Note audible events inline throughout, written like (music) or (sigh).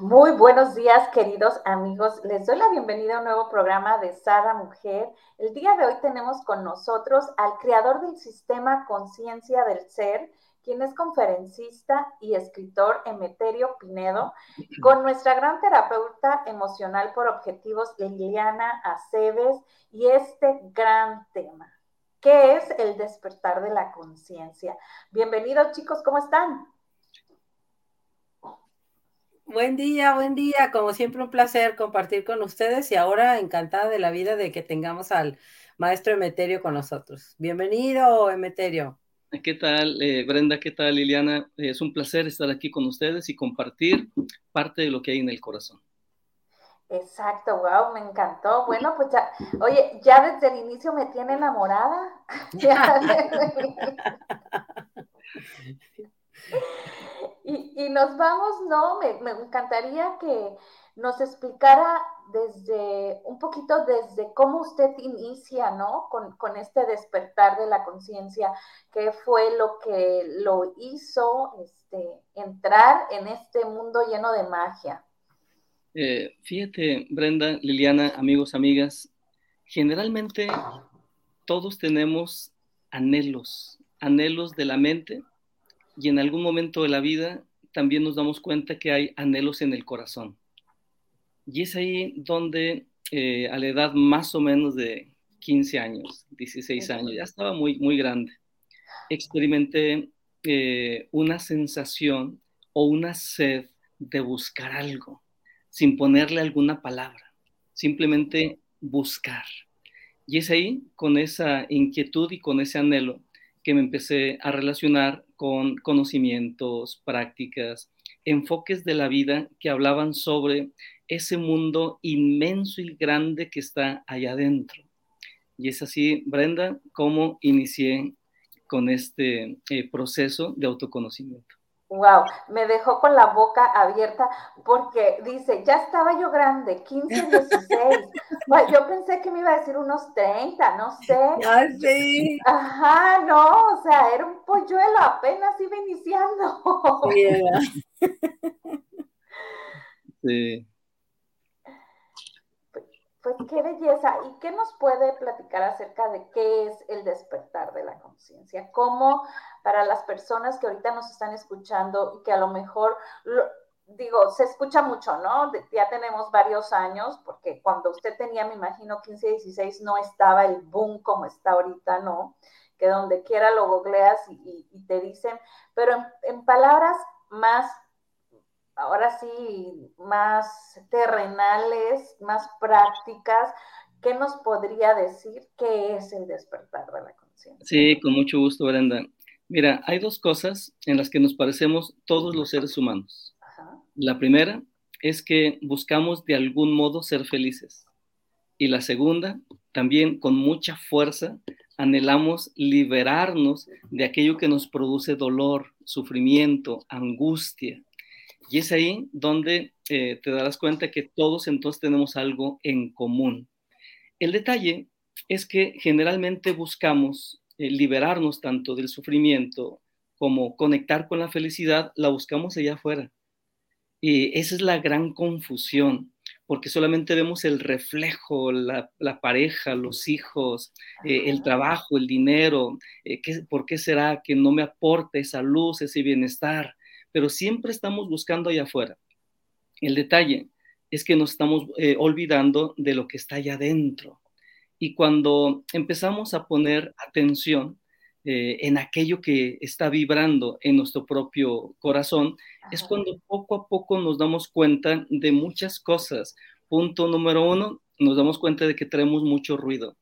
Muy buenos días, queridos amigos. Les doy la bienvenida a un nuevo programa de Sada Mujer. El día de hoy tenemos con nosotros al creador del sistema Conciencia del Ser, quien es conferencista y escritor Emeterio Pinedo, con nuestra gran terapeuta emocional por objetivos, Liliana Aceves, y este gran tema. ¿Qué es el despertar de la conciencia? Bienvenidos chicos, ¿cómo están? Buen día, buen día. Como siempre, un placer compartir con ustedes y ahora encantada de la vida de que tengamos al maestro Emeterio con nosotros. Bienvenido, Emeterio. ¿Qué tal, eh, Brenda? ¿Qué tal, Liliana? es un placer estar aquí con ustedes y compartir parte de lo que hay en el corazón. Exacto, wow, me encantó. Bueno, pues ya, oye, ya desde el inicio me tiene enamorada. (laughs) (laughs) Y, nos vamos, ¿no? Me, encantaría que nos explicara desde un poquito desde cómo usted inicia, ¿no? Con, este despertar de la conciencia, qué fue lo que lo hizo este, entrar en este mundo lleno de magia. Eh, fíjate, Brenda, Liliana, amigos, amigas, generalmente todos tenemos anhelos, anhelos de la mente y en algún momento de la vida también nos damos cuenta que hay anhelos en el corazón. Y es ahí donde eh, a la edad más o menos de 15 años, 16 años, ya estaba muy, muy grande, experimenté eh, una sensación o una sed de buscar algo, sin ponerle alguna palabra, simplemente buscar. Y es ahí, con esa inquietud y con ese anhelo, que me empecé a relacionar con conocimientos, prácticas, enfoques de la vida que hablaban sobre ese mundo inmenso y grande que está allá adentro. Y es así, Brenda, como inicié con este eh, proceso de autoconocimiento. Wow, me dejó con la boca abierta porque dice, ya estaba yo grande, 15, 16. (laughs) yo pensé que me iba a decir unos 30, no sé. Ah, sí. Ajá, no, o sea, era un polluelo, apenas iba iniciando. (laughs) sí. Pues qué belleza. ¿Y qué nos puede platicar acerca de qué es el despertar de la conciencia? ¿Cómo para las personas que ahorita nos están escuchando y que a lo mejor, digo, se escucha mucho, ¿no? ya tenemos varios años, porque cuando usted tenía, me imagino, 15, 16, no estaba el boom como está ahorita, ¿no? Que donde quiera lo googleas y, te dicen, pero en palabras más ahora sí, más terrenales, más prácticas, ¿qué nos podría decir qué es el despertar de la conciencia? Sí, con mucho gusto, Brenda. Mira, hay dos cosas en las que nos parecemos todos los seres humanos. La primera es que buscamos de algún modo ser felices. Y la segunda, también con mucha fuerza, anhelamos liberarnos de aquello que nos produce dolor, sufrimiento, angustia, y es ahí donde eh, te darás cuenta que todos entonces tenemos algo en común. El detalle es que generalmente buscamos eh, liberarnos tanto del sufrimiento como conectar con la felicidad, la buscamos allá afuera. Y esa es la gran confusión, porque solamente vemos el reflejo, la, pareja, los hijos, eh, el trabajo, el dinero. ¿Por qué será que no me aporta esa luz, ese bienestar? pero siempre estamos buscando allá afuera. El detalle es que nos estamos eh, olvidando de lo que está allá adentro. Y cuando empezamos a poner atención eh, en aquello que está vibrando en nuestro propio corazón, es cuando poco a poco nos damos cuenta de muchas cosas. Punto número uno, nos damos cuenta de que traemos mucho ruido,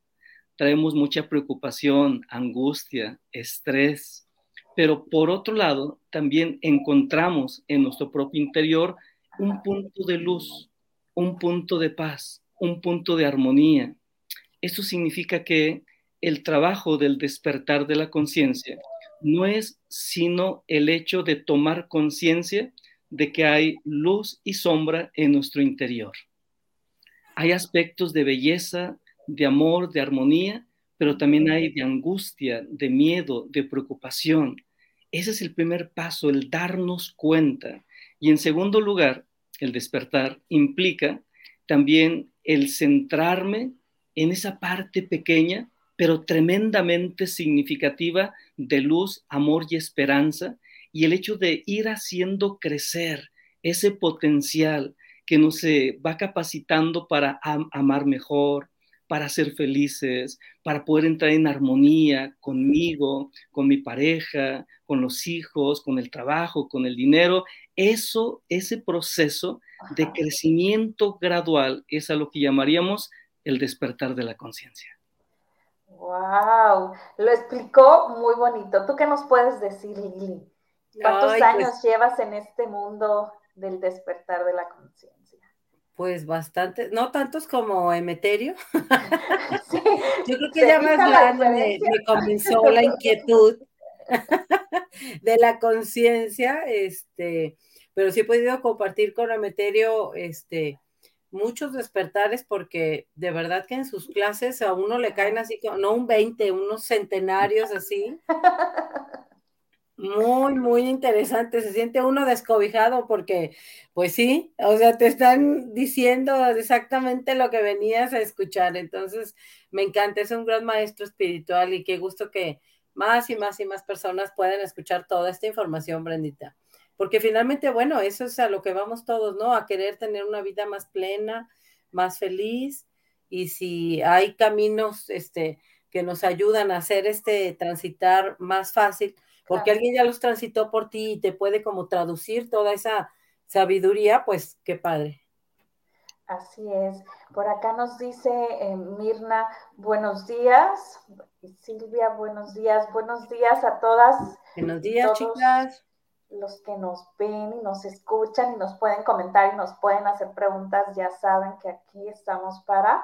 traemos mucha preocupación, angustia, estrés, pero por otro lado, también encontramos en nuestro propio interior un punto de luz, un punto de paz, un punto de armonía. Eso significa que el trabajo del despertar de la conciencia no es sino el hecho de tomar conciencia de que hay luz y sombra en nuestro interior. Hay aspectos de belleza, de amor, de armonía, pero también hay de angustia, de miedo, de preocupación. Ese es el primer paso, el darnos cuenta. Y en segundo lugar, el despertar implica también el centrarme en esa parte pequeña, pero tremendamente significativa de luz, amor y esperanza, y el hecho de ir haciendo crecer ese potencial que nos va capacitando para amar mejor, para ser felices, para poder entrar en armonía conmigo, con mi pareja, con los hijos, con el trabajo, con el dinero. Eso, ese proceso de crecimiento gradual es a lo que llamaríamos el despertar de la conciencia. Wow, lo explicó muy bonito. ¿Tú qué nos puedes decir, Lili? ¿Cuántos pues años llevas en este mundo del despertar de la conciencia? Pues bastante, no tantos como Emeterio. (laughs) Yo creo que ya más grande me, comenzó la inquietud (laughs) de la conciencia, este, pero sí he podido compartir con Emeterio, este, muchos despertares porque de verdad que en sus clases a uno le caen así, no un 20, unos centenarios así. (laughs) Muy, muy interesante. Se siente uno descobijado porque, pues sí, o sea, te están diciendo exactamente lo que venías a escuchar. Entonces, me encanta, es un gran maestro espiritual y qué gusto que más y más y más personas puedan escuchar toda esta información, Brendita. Porque finalmente, bueno, eso es a lo que vamos todos, ¿no? A querer tener una vida más plena, más feliz. Y si hay caminos este, que nos ayudan a hacer este transitar más fácil, porque alguien ya los transitó por ti y te puede como traducir toda esa sabiduría, pues qué padre. Así es. Por acá nos dice eh, Mirna, buenos días. Silvia, buenos días. Buenos días a todas. Buenos días, chicas. Los que nos ven y nos escuchan y nos pueden comentar y nos pueden hacer preguntas, ya saben que aquí estamos para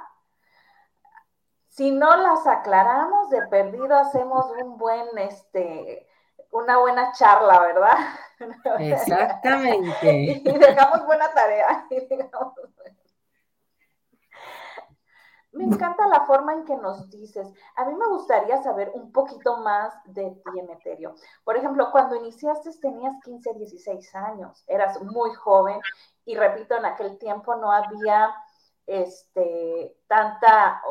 si no las aclaramos de perdido, hacemos un buen este una buena charla, ¿verdad? (laughs) Exactamente. y dejamos buena tarea. Me encanta la forma en que nos dices. A mí me gustaría saber un poquito más de ti, Emeterio. Por ejemplo, cuando iniciaste tenías 15, 16 años, eras muy joven y repito, en aquel tiempo no había este, tanta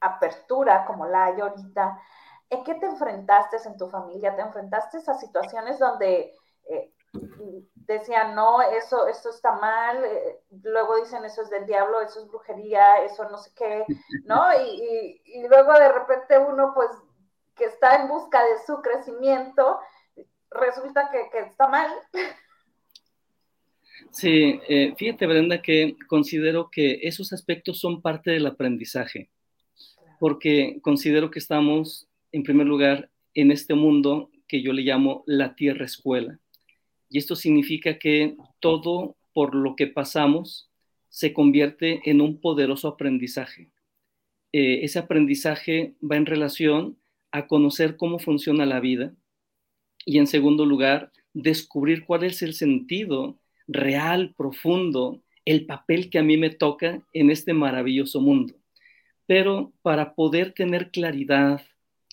apertura como la hay ahorita. ¿En qué te enfrentaste en tu familia? ¿Te enfrentaste a situaciones donde eh, decían, no, eso, eso está mal, eh, luego dicen, eso es del diablo, eso es brujería, eso no sé qué, ¿no? (laughs) Y, luego de repente uno, pues, que está en busca de su crecimiento, resulta que, está mal. Sí, eh, fíjate, Brenda, que considero que esos aspectos son parte del aprendizaje, porque considero que estamos en primer lugar, en este mundo que yo le llamo la tierra escuela. Y esto significa que todo por lo que pasamos se convierte en un poderoso aprendizaje. Eh, ese aprendizaje va en relación a conocer cómo funciona la vida y en segundo lugar, descubrir cuál es el sentido real, profundo, el papel que a mí me toca en este maravilloso mundo. Pero para poder tener claridad,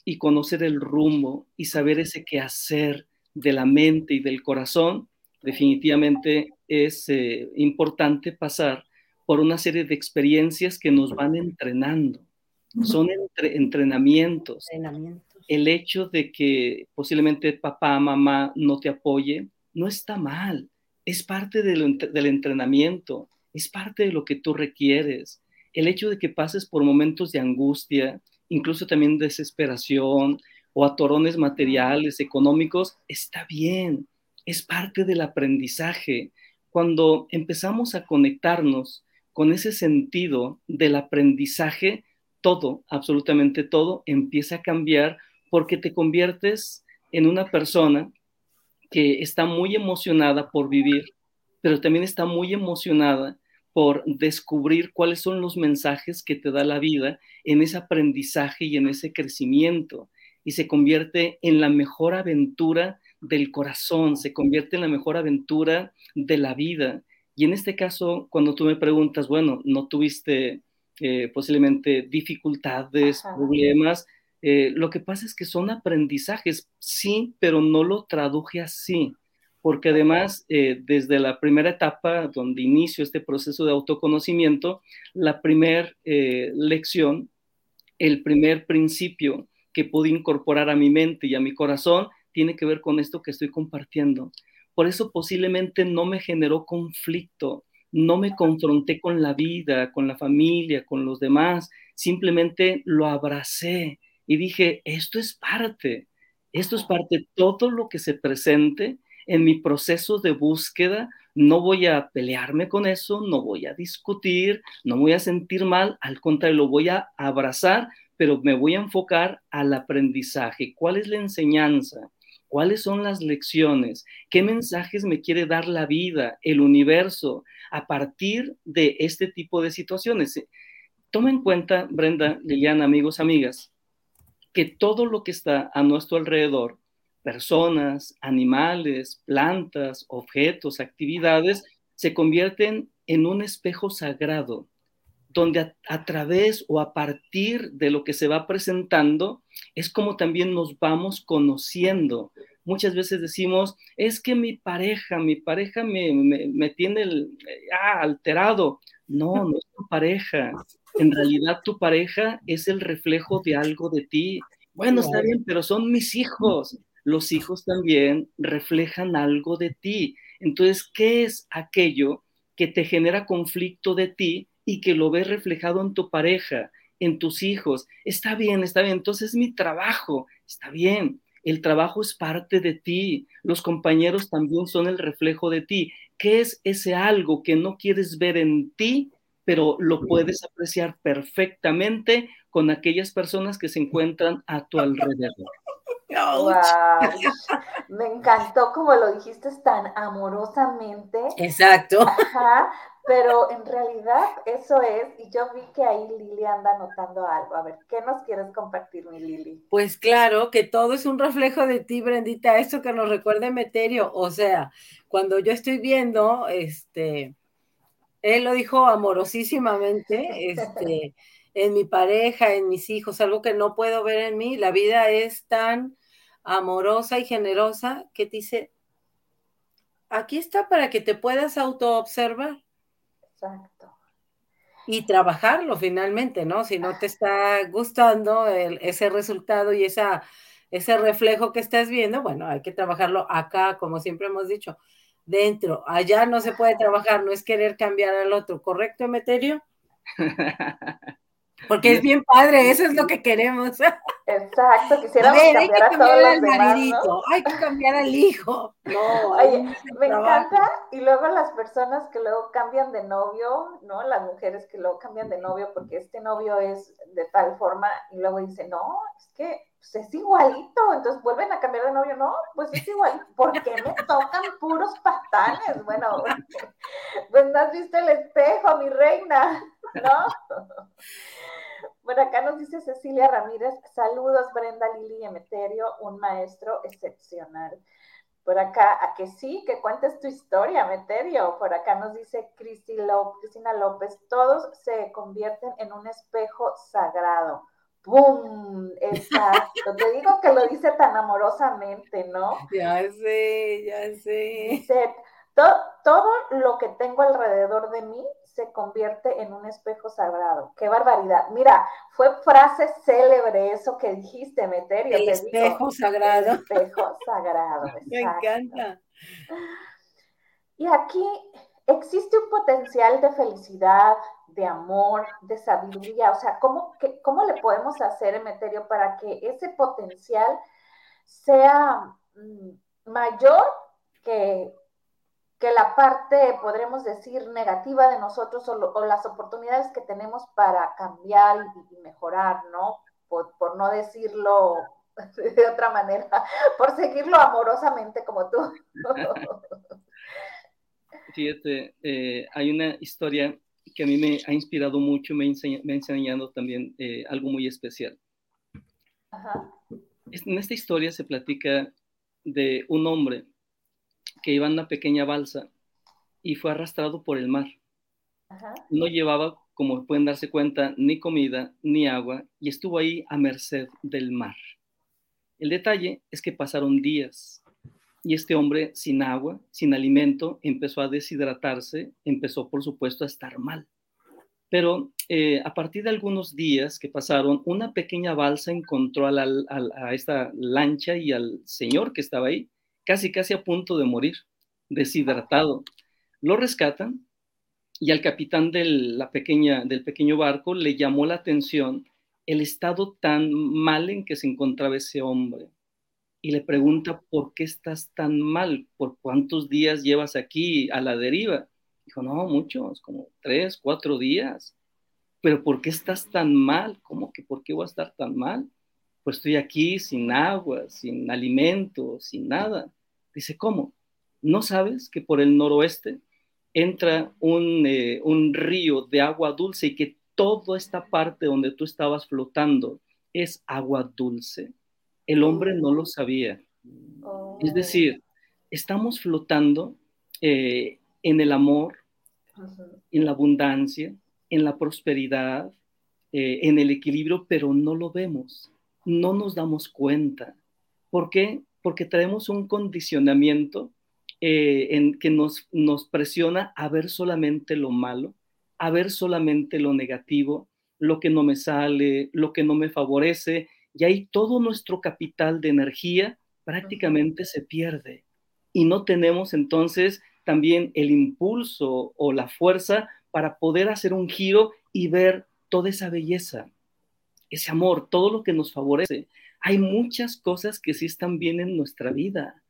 y conocer el rumbo y saber ese qué hacer de la mente y del corazón, definitivamente es eh, importante pasar por una serie de experiencias que nos van entrenando. Son entrenamientos. El hecho de que posiblemente papá, mamá no te apoye, no está mal. Es parte del entrenamiento, es parte de lo que tú requieres. El hecho de que pases por momentos de angustia, incluso también desesperación o atorones materiales, económicos, está bien, es parte del aprendizaje. Cuando empezamos a conectarnos con ese sentido del aprendizaje, todo, absolutamente todo, empieza a cambiar porque te conviertes en una persona que está muy emocionada por vivir, pero también está muy emocionada por descubrir cuáles son los mensajes que te da la vida en ese aprendizaje y en ese crecimiento. Y se convierte en la mejor aventura del corazón, se convierte en la mejor aventura de la vida. Y en este caso, cuando tú me preguntas, bueno, no tuviste eh, posiblemente dificultades, problemas, eh, lo que pasa es que son aprendizajes, sí, pero no lo traduje así, porque además, eh, desde la primera etapa donde inicio este proceso de autoconocimiento, la primera lección, el primer principio que pude incorporar a mi mente y a mi corazón tiene que ver con esto que estoy compartiendo. Por eso posiblemente no me generó conflicto, no me confronté con la vida, con la familia, con los demás, simplemente lo abracé y dije, esto es parte, esto es parte, todo lo que se presente en mi proceso de búsqueda, no voy a pelearme con eso, no voy a discutir, no voy a sentir mal, al contrario, lo voy a abrazar, pero me voy a enfocar al aprendizaje. ¿Cuál es la enseñanza? ¿Cuáles son las lecciones? ¿Qué mensajes me quiere dar la vida, el universo, a partir de este tipo de situaciones? Toma en cuenta, Brenda, Liliana, amigos, amigas, que todo lo que está a nuestro alrededor, personas, animales, plantas, objetos, actividades, se convierten en un espejo sagrado donde a, través o a partir de lo que se va presentando es como también nos vamos conociendo. Muchas veces decimos, es que mi pareja, mi pareja me, me, tiene el, ah, alterado. No, no es tu pareja. En realidad tu pareja es el reflejo de algo de ti. Bueno, está bien, pero son mis hijos. Los hijos también reflejan algo de ti. Entonces, ¿qué es aquello que te genera conflicto de ti y que lo ves reflejado en tu pareja, en tus hijos. Está bien, está bien. Entonces es mi trabajo, está bien. El trabajo es parte de ti. Los compañeros también son el reflejo de ti. ¿Qué es ese algo que no quieres ver en ti, pero lo puedes apreciar perfectamente con aquellas personas que se encuentran a tu alrededor? Me encantó como lo dijiste tan amorosamente. Exacto. Pero en realidad eso es, y yo vi que ahí Lili anda anotando algo. A ver, ¿qué nos quieres compartir, mi Lili? Pues claro, que todo es un reflejo de ti, Brendita, eso que nos recuerda Meterio. O sea, cuando yo estoy viendo, este, él lo dijo amorosísimamente, este, (laughs) en mi pareja, en mis hijos, algo que no puedo ver en mí. La vida es tan amorosa y generosa que te dice, aquí está para que te puedas autoobservar. Exacto. Y trabajarlo finalmente, ¿no? Si no te está gustando ese resultado y esa, ese reflejo que estás viendo, bueno, hay que trabajarlo acá, como siempre hemos dicho, dentro. Allá no se puede trabajar, no es querer cambiar al otro, ¿correcto, Emeterio? (laughs) Porque es bien padre, eso es lo que queremos. Exacto, quisiéramos cambiar, hay que cambiar al maridito, hay que cambiar al hijo. No, me encanta. Y luego las personas que luego cambian de novio, ¿no? Las mujeres que luego cambian de novio porque este novio es de tal forma y luego dicen, no, es que pues, es igualito, entonces vuelven a cambiar de novio, no, pues es igual, ¿por qué me tocan puros patanes? Bueno, (laughs) pues no has visto el espejo, mi reina, ¿no? Bueno, acá nos dice Cecilia Ramírez, saludos Brenda, Lili y Emeterio, un maestro excepcional. Por acá, a que sí, que cuentes tu historia, Emeterio. Por acá nos dice Cristina López, todos se convierten en un espejo sagrado. ¡Pum! Exacto. (laughs) Te digo que lo dice tan amorosamente, ¿no? Ya sé, ya sé. Dice, todo lo que tengo alrededor de mí se convierte en un espejo sagrado. ¡Qué barbaridad! Mira, fue frase célebre eso que dijiste, Meterio. El espejo sagrado. El espejo sagrado. (laughs) Me encanta. Y aquí existe un potencial de felicidad, de amor, de sabiduría. O sea, ¿cómo, cómo le podemos hacer, Emeterio, para que ese potencial sea mm, mayor que que la parte, podremos decir, negativa de nosotros o, las oportunidades que tenemos para cambiar y, mejorar, ¿no? Por, no decirlo (laughs) de otra manera, (laughs) por seguirlo amorosamente como tú. (laughs) Fíjate, eh, hay una historia que a mí me ha inspirado mucho, me, me ha enseñado también eh, algo muy especial. En esta historia se platica de un hombre que iba en una pequeña balsa y fue arrastrado por el mar. No llevaba, como pueden darse cuenta, ni comida ni agua y estuvo ahí a merced del mar. El detalle es que pasaron días y este hombre sin agua, sin alimento, empezó a deshidratarse, empezó por supuesto a estar mal. Pero eh, a partir de algunos días que pasaron, una pequeña balsa encontró a, a, esta lancha y al señor que estaba ahí, casi casi a punto de morir, deshidratado. Lo rescatan y al capitán del, la pequeña, del pequeño barco le llamó la atención el estado tan mal en que se encontraba ese hombre. Y le pregunta, ¿por qué estás tan mal? ¿Por cuántos días llevas aquí a la deriva? Dijo, no, muchos, como tres, cuatro días. Pero ¿por qué estás tan mal? ¿Cómo que por qué voy a estar tan mal? Pues estoy aquí sin agua, sin alimento, sin nada. Dice, ¿cómo? ¿No sabes que por el noroeste entra un, eh, un río de agua dulce y que toda esta parte donde tú estabas flotando es agua dulce. El hombre no lo sabía. Es oh. decir, estamos flotando eh, en el amor, en la abundancia, en la prosperidad, eh, en el equilibrio, pero no lo vemos, no nos damos cuenta. ¿Por qué? Porque traemos un condicionamiento eh, en que nos, nos presiona a ver solamente lo malo, a ver solamente lo negativo, lo que no me sale, lo que no me favorece, y ahí todo nuestro capital de energía prácticamente se pierde. Y no tenemos entonces también el impulso o la fuerza para poder hacer un giro y ver toda esa belleza, ese amor, todo lo que nos favorece. Hay muchas cosas que sí están bien en nuestra vida.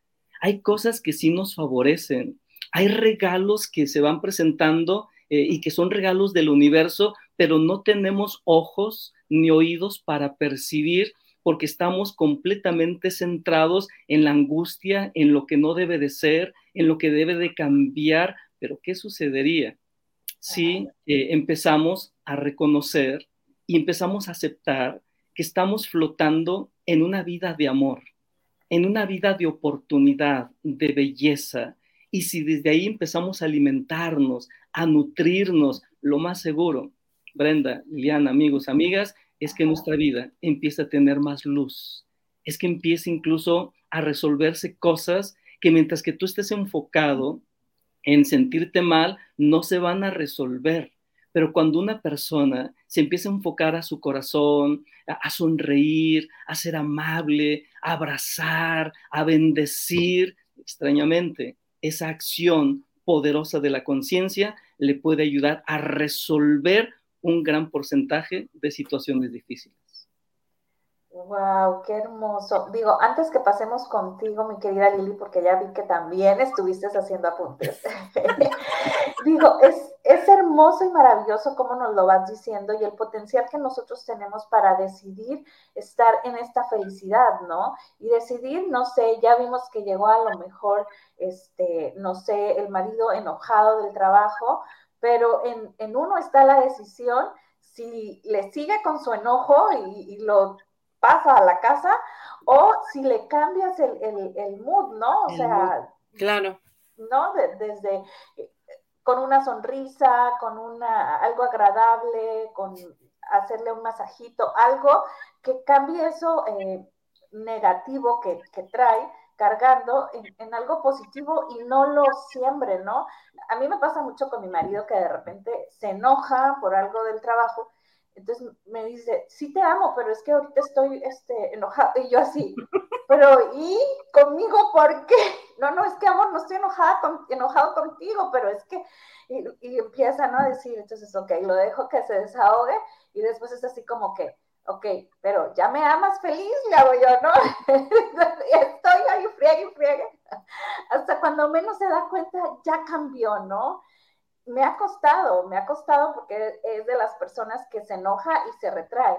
Hay cosas que sí nos favorecen. Hay regalos que se van presentando eh, y que son regalos del universo, pero no tenemos ojos ni oídos para percibir porque estamos completamente centrados en la angustia, en lo que no debe de ser, en lo que debe de cambiar. Pero ¿qué sucedería si eh, empezamos a reconocer y empezamos a aceptar que estamos flotando en una vida de amor, en una vida de oportunidad, de belleza, y si desde ahí empezamos a alimentarnos, a nutrirnos, lo más seguro, Brenda, Liliana, amigos, amigas, es que nuestra vida empieza a tener más luz, es que empieza incluso a resolverse cosas que mientras que tú estés enfocado en sentirte mal, no se van a resolver. Pero cuando una persona se empieza a enfocar a su corazón, a, sonreír, a ser amable, a abrazar, a bendecir, extrañamente, esa acción poderosa de la conciencia le puede ayudar a resolver un gran porcentaje de situaciones difíciles. Wow, qué hermoso. Digo, antes que pasemos contigo, mi querida Lili, porque ya vi que también estuviste haciendo apuntes. (laughs) Digo, es, es hermoso y maravilloso cómo nos lo vas diciendo y el potencial que nosotros tenemos para decidir estar en esta felicidad, ¿no? Y decidir, no sé, ya vimos que llegó a lo mejor, este, no sé, el marido enojado del trabajo, pero en, en uno está la decisión si le sigue con su enojo y lo pasa a la casa o si le cambias el, el, mood, ¿no? O sea, claro. ¿no? desde con una sonrisa, con una algo agradable, con hacerle un masajito, algo que cambie eso eh, negativo que, que, trae cargando en, en, algo positivo y no lo siembre, ¿no? A mí me pasa mucho con mi marido que de repente se enoja por algo del trabajo entonces me dice, sí te amo, pero es que ahorita estoy este, enojada. Y yo así, (laughs) pero ¿y conmigo por qué? (laughs) No, no, es que amor, no estoy enojada enojado contigo, pero es que, y, y empiezan a decir, entonces, ok, lo dejo que se desahogue y después es así como que, ok, pero ya me amas feliz, le hago yo, ¿no? (laughs) estoy ahí, friegue y friegue. Hasta cuando menos se da cuenta, ya cambió, ¿no? Me ha costado, me ha costado porque es de las personas que se enoja y se retrae.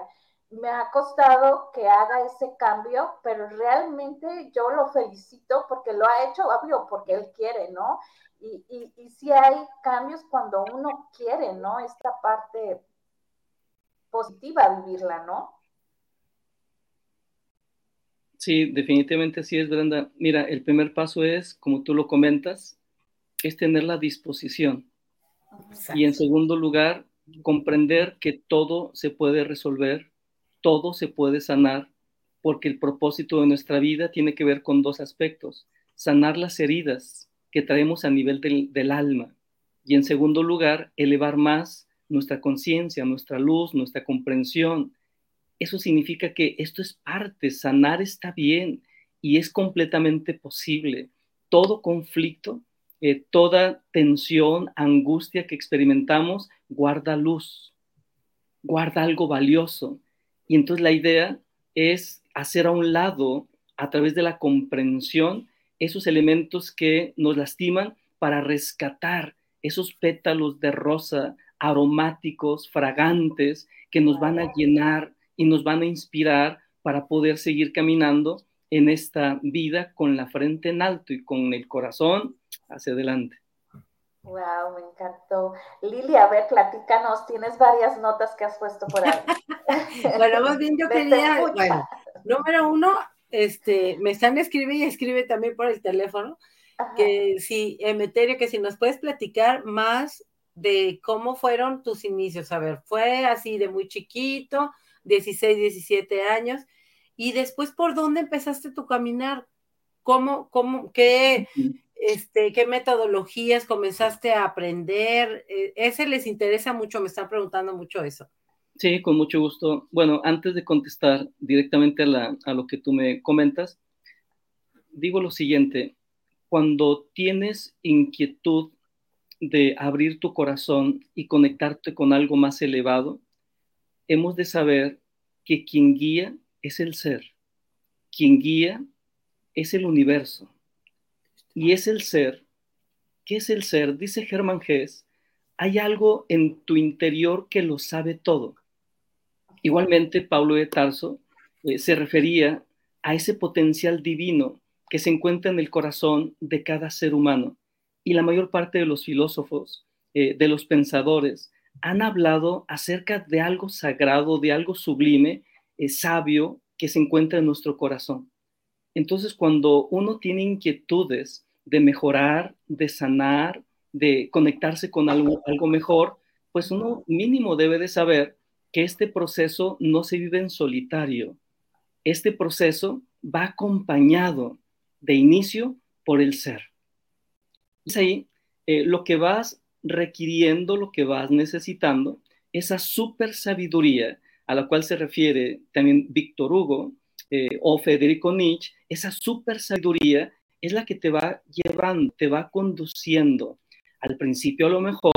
me ha costado que haga ese cambio, pero realmente yo lo felicito porque lo ha hecho, obvio, porque él quiere, ¿no? Y, y, hay cambios cuando uno quiere, ¿no? Esta parte positiva vivirla, ¿no? Sí, definitivamente sí es, Brenda. Mira, el primer paso es, como tú lo comentas, es tener la disposición. Y en segundo lugar, comprender que todo se puede resolver, todo se puede sanar, porque el propósito de nuestra vida tiene que ver con dos aspectos, sanar las heridas que traemos a nivel del, del alma y en segundo lugar, elevar más nuestra conciencia, nuestra luz, nuestra comprensión. Eso significa que esto es parte, sanar está bien y es completamente posible. Todo conflicto eh, toda tensión, angustia que experimentamos, guarda luz, guarda algo valioso. Y entonces la idea es hacer a un lado, a través de la comprensión, esos elementos que nos lastiman para rescatar esos pétalos de rosa aromáticos, fragantes, que nos van a llenar y nos van a inspirar para poder seguir caminando en esta vida con la frente en alto y con el corazón hacia adelante. Wow, me encantó. Lili, a ver, platícanos, tienes varias notas que has puesto por ahí. (laughs) bueno, más bien yo (laughs) quería, bueno, número uno, este, me están escribiendo y escribe también por el teléfono, que si, Emeterio, que si nos puedes platicar más de cómo fueron tus inicios. A ver, fue así de muy chiquito, 16, 17 años, y después, ¿por dónde empezaste tu caminar? ¿Cómo, cómo, qué, este, qué metodologías comenzaste a aprender? Eh, ese les interesa mucho, me están preguntando mucho eso. Sí, con mucho gusto. Bueno, antes de contestar directamente a, a lo que tú me comentas, digo lo siguiente, cuando tienes inquietud de abrir tu corazón y conectarte con algo más elevado, hemos de saber que quien guía es el ser. Quien guía es el universo. Y es el ser. ¿Qué es el ser? Dice Germán Gess, hay algo en tu interior que lo sabe todo. Igualmente, Pablo de Tarso eh, se refería a ese potencial divino que se encuentra en el corazón de cada ser humano. Y la mayor parte de los filósofos, eh, de los pensadores, han hablado acerca de algo sagrado, de algo sublime, es sabio que se encuentra en nuestro corazón. Entonces, cuando uno tiene inquietudes de mejorar, de sanar, de conectarse con algo, algo mejor, pues uno mínimo debe de saber que este proceso no se vive en solitario. Este proceso va acompañado de inicio por el ser. Es ahí eh, lo que vas requiriendo, lo que vas necesitando, esa super sabiduría a la cual se refiere también Víctor Hugo eh, o Federico Nietzsche, esa super sabiduría es la que te va llevando, te va conduciendo. Al principio a lo mejor,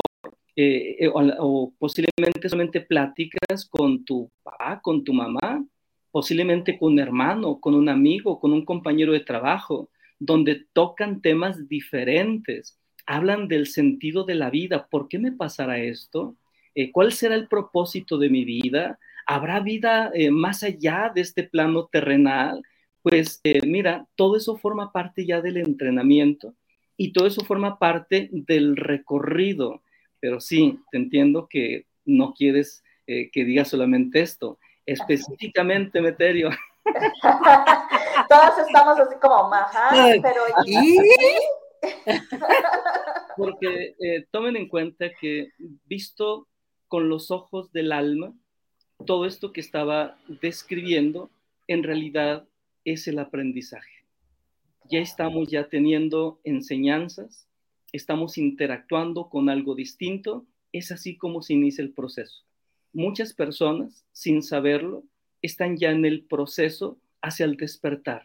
eh, eh, o, posiblemente solamente pláticas con tu papá, con tu mamá, posiblemente con un hermano, con un amigo, con un compañero de trabajo, donde tocan temas diferentes, hablan del sentido de la vida, ¿por qué me pasará esto? ¿Cuál será el propósito de mi vida? ¿Habrá vida eh, más allá de este plano terrenal? Pues eh, mira, todo eso forma parte ya del entrenamiento y todo eso forma parte del recorrido. Pero sí, te entiendo que no quieres eh, que diga solamente esto. Específicamente, Meterio. (laughs) (laughs) Todos estamos así como, ajá, pero... (laughs) Porque tomen en cuenta que visto con los ojos del alma, todo esto que estaba describiendo en realidad es el aprendizaje. Ya estamos ya teniendo enseñanzas, estamos interactuando con algo distinto, es así como se inicia el proceso. Muchas personas, sin saberlo, están ya en el proceso hacia el despertar,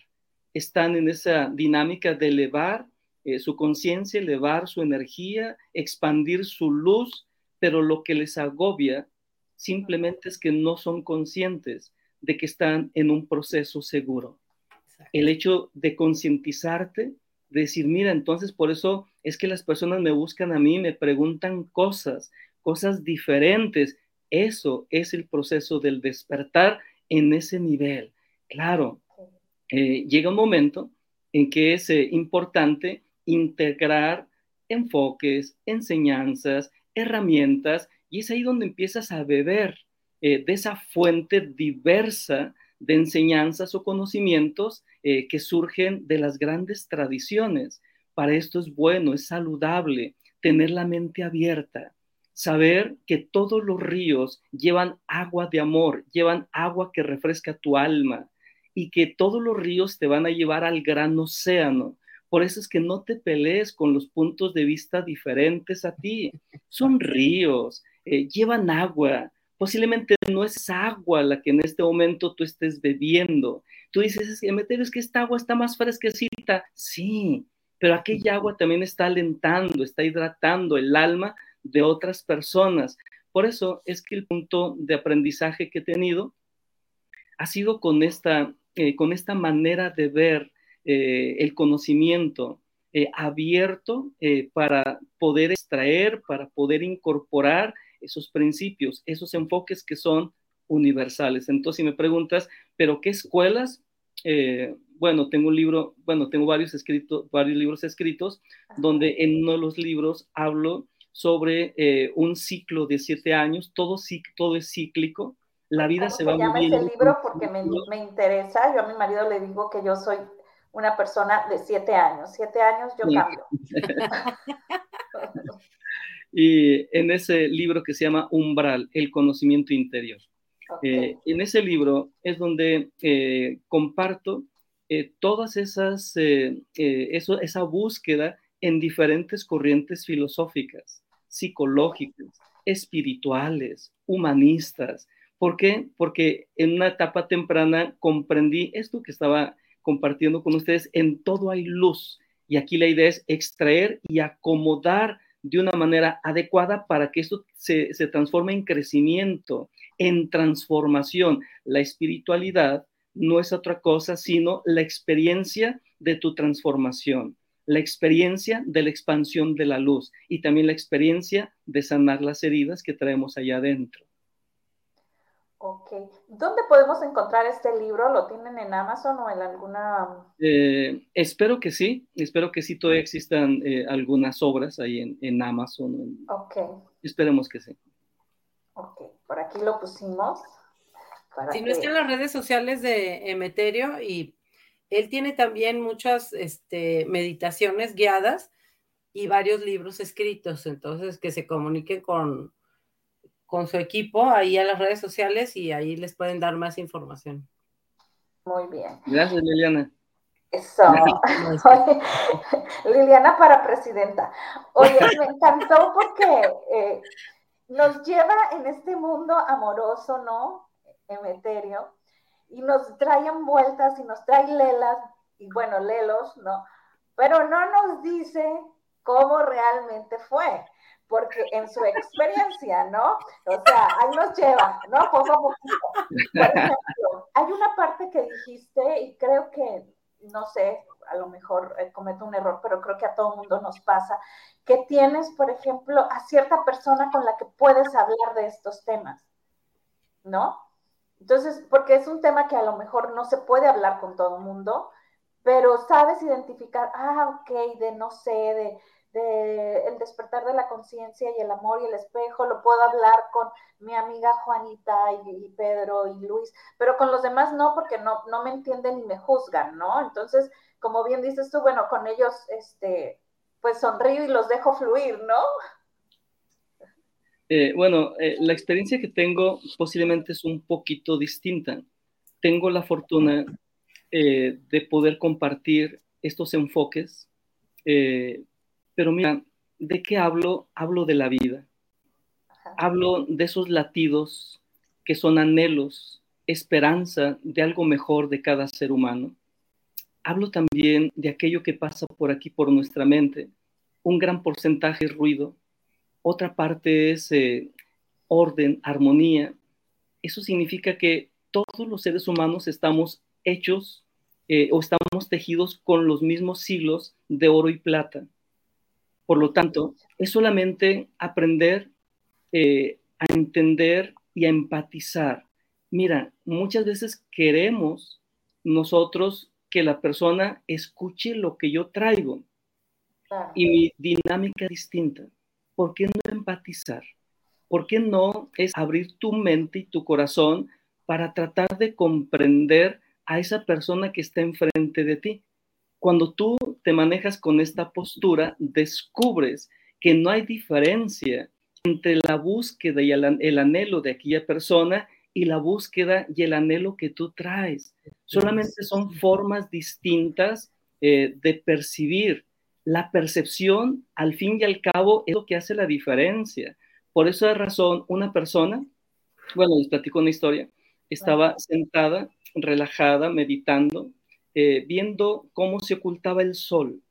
están en esa dinámica de elevar eh, su conciencia, elevar su energía, expandir su luz, pero lo que les agobia simplemente es que no son conscientes de que están en un proceso seguro. El hecho de concientizarte, de decir, mira, entonces por eso es que las personas me buscan a mí, me preguntan cosas, cosas diferentes. Eso es el proceso del despertar en ese nivel. Claro, eh, llega un momento en que es eh, importante integrar enfoques, enseñanzas, herramientas, y es ahí donde empiezas a beber eh, de esa fuente diversa de enseñanzas o conocimientos que surgen de las grandes tradiciones. Para esto es bueno, es saludable tener la mente abierta, saber que todos los ríos llevan agua de amor, llevan agua que refresca tu alma y que todos los ríos te van a llevar al gran océano. Por eso es que no te pelees con los puntos de vista diferentes a ti. Son ríos, eh, llevan agua. Posiblemente no es agua la que en este momento tú estés bebiendo. Tú dices, es que esta agua está más fresquecita. Sí, pero aquella agua también está alentando, está hidratando el alma de otras personas. Por eso es que el punto de aprendizaje que he tenido ha sido con esta, eh, con esta manera de ver eh, el conocimiento eh, abierto para poder extraer, para poder incorporar esos principios, esos enfoques que son universales. Entonces, si me preguntas, ¿pero qué escuelas? bueno, tengo un libro, bueno, tengo varios, escritos, varios libros escritos, donde en uno de los libros hablo sobre eh, un ciclo de siete años, todo, todo es cíclico, la vida se, va llama ese libro porque me, me, interesa, yo a mi marido le digo que yo soy una persona de siete años, siete años yo cambio. (laughs) (laughs) y en ese libro que se llama Umbral, el conocimiento interior. Eh, en ese libro es donde eh, comparto todas esas, eso, esa búsqueda en diferentes corrientes filosóficas psicológicas, espirituales, humanistas. ¿Por qué? Porque en una etapa temprana comprendí esto que estaba compartiendo con ustedes, en todo hay luz. Y aquí la idea es extraer y acomodar de una manera adecuada para que esto se, se transforme en crecimiento, en transformación. La espiritualidad no es otra cosa sino la experiencia de tu transformación la experiencia de la expansión de la luz y también la experiencia de sanar las heridas que traemos allá adentro. Ok. ¿Dónde podemos encontrar este libro? ¿Lo tienen en Amazon o en alguna...? Eh, espero que sí. Espero que sí todavía existan eh, algunas obras ahí en, Amazon. Ok. Esperemos que sí. Ok. Por aquí lo pusimos. si no están las redes sociales de Emeterio y él tiene también muchas este, meditaciones guiadas y varios libros escritos, entonces que se comuniquen con, con su equipo ahí a las redes sociales y ahí les pueden dar más información. Muy bien. Gracias, Liliana. Eso. (laughs) Liliana para presidenta. Oye, (laughs) me encantó porque eh, nos lleva en este mundo amoroso, ¿no? Emeterio, y nos trae vueltas y nos trae lelas, y bueno, lelos, ¿no? Pero no nos dice cómo realmente fue, porque en su experiencia, ¿no? O sea, ahí nos lleva, ¿no? Poco a poquito. Por ejemplo, hay una parte que dijiste y creo que, no sé, a lo mejor eh, cometo un error, pero creo que a todo mundo nos pasa, que tienes, por ejemplo, a cierta persona con la que puedes hablar de estos temas, ¿no? Entonces, porque es un tema que a lo mejor no se puede hablar con todo el mundo, pero sabes identificar, ah, ok, de no sé, de, de el despertar de la conciencia y el amor y el espejo, lo puedo hablar con mi amiga Juanita y, Pedro y Luis, pero con los demás no, porque no, no me entienden y me juzgan, ¿no? Entonces, como bien dices tú, bueno, con ellos, este, pues sonrío y los dejo fluir, ¿no? Eh, bueno, eh, la experiencia que tengo posiblemente es un poquito distinta. Tengo la fortuna eh, de poder compartir estos enfoques, pero mira, ¿de qué hablo? Hablo de la vida. Hablo de esos latidos que son anhelos, esperanza de algo mejor de cada ser humano. Hablo también de aquello que pasa por aquí, por nuestra mente. Un gran porcentaje es ruido, otra parte es eh, orden, armonía. Eso significa que todos los seres humanos estamos hechos eh, o estamos tejidos con los mismos hilos de oro y plata. Por lo tanto, es solamente aprender eh, a entender y a empatizar Mira, muchas veces queremos nosotros que la persona escuche lo que yo traigo y mi dinámica es distinta. ¿Por qué no empatizar? ¿Por qué no es abrir tu mente y tu corazón para tratar de comprender a esa persona que está enfrente de ti? Cuando tú te manejas con esta postura, descubres que no hay diferencia entre la búsqueda y el, anhelo de aquella persona y la búsqueda y el anhelo que tú traes. Solamente son formas distintas eh, de percibir. La percepción, al fin y al cabo, es lo que hace la diferencia. Por esa razón, una persona, bueno, les platico una historia, estaba sentada, relajada, meditando, eh, viendo cómo se ocultaba el sol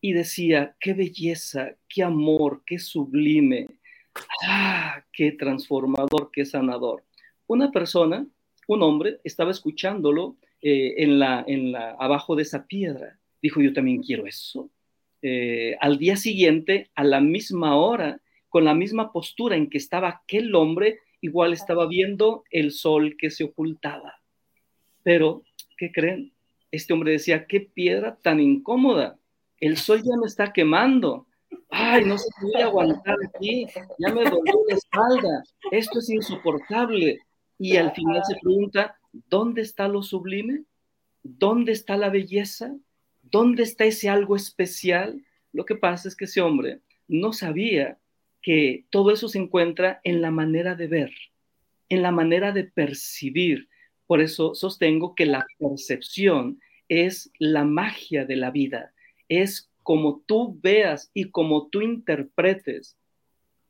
y decía, qué belleza, qué amor, qué sublime, ah, qué transformador, qué sanador. Una persona, un hombre, estaba escuchándolo eh, en la, en la, abajo de esa piedra. Dijo, yo también quiero eso. Eh, al día siguiente, a la misma hora, con la misma postura en que estaba aquel hombre, igual estaba viendo el sol que se ocultaba. Pero, ¿qué creen? Este hombre decía, qué piedra tan incómoda. El sol ya me está quemando. Ay, no se puede aguantar aquí. Ya me dolió la espalda. Esto es insoportable. Y al final se pregunta, ¿dónde está lo sublime? ¿Dónde está la belleza? ¿Dónde está ese algo especial? Lo que pasa es que ese hombre no sabía que todo eso se encuentra en la manera de ver, en la manera de percibir. Por eso sostengo que la percepción es la magia de la vida, es como tú veas y como tú interpretes,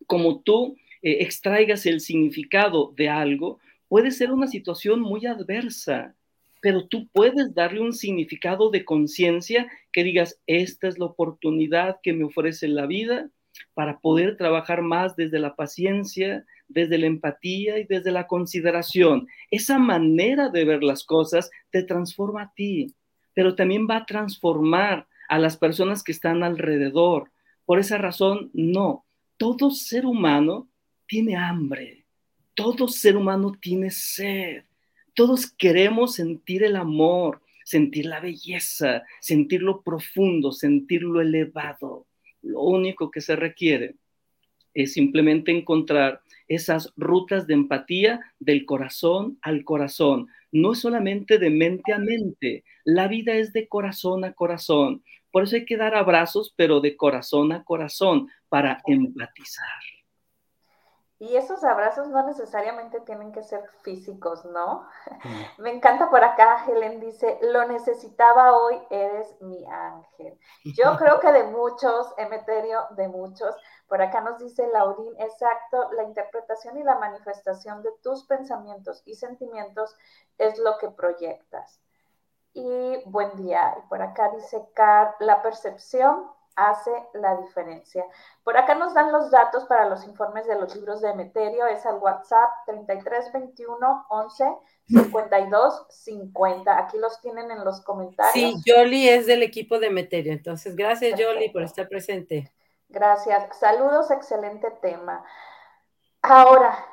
como tú eh, extraigas el significado de algo, puede ser una situación muy adversa, pero tú puedes darle un significado de conciencia que digas, esta es la oportunidad que me ofrece la vida para poder trabajar más desde la paciencia, desde la empatía y desde la consideración. Esa manera de ver las cosas te transforma a ti, pero también va a transformar a las personas que están alrededor. Por esa razón, no, todo ser humano tiene hambre, todo ser humano tiene sed, todos queremos sentir el amor, sentir la belleza, sentir lo profundo, sentir lo elevado. Lo único que se requiere es simplemente encontrar esas rutas de empatía del corazón al corazón. No es solamente de mente a mente, la vida es de corazón a corazón. Por eso hay que dar abrazos, pero de corazón a corazón, para empatizar. Y esos abrazos no necesariamente tienen que ser físicos, ¿no? Mm. (laughs) Me encanta por acá, Helen dice, lo necesitaba hoy, eres mi ángel. Yo (laughs) creo que de muchos, Emeterio, de muchos, por acá nos dice Laurín, exacto, la interpretación y la manifestación de tus pensamientos y sentimientos es lo que proyectas. Y buen día. Y por acá dice Car, la percepción hace la diferencia. Por acá nos dan los datos para los informes de los libros de Emeterio, es al WhatsApp 3321 11 52 50. Aquí los tienen en los comentarios. Sí, Jolly es del equipo de Emeterio, entonces gracias Jolly por estar presente. Gracias, saludos, excelente tema. Ahora,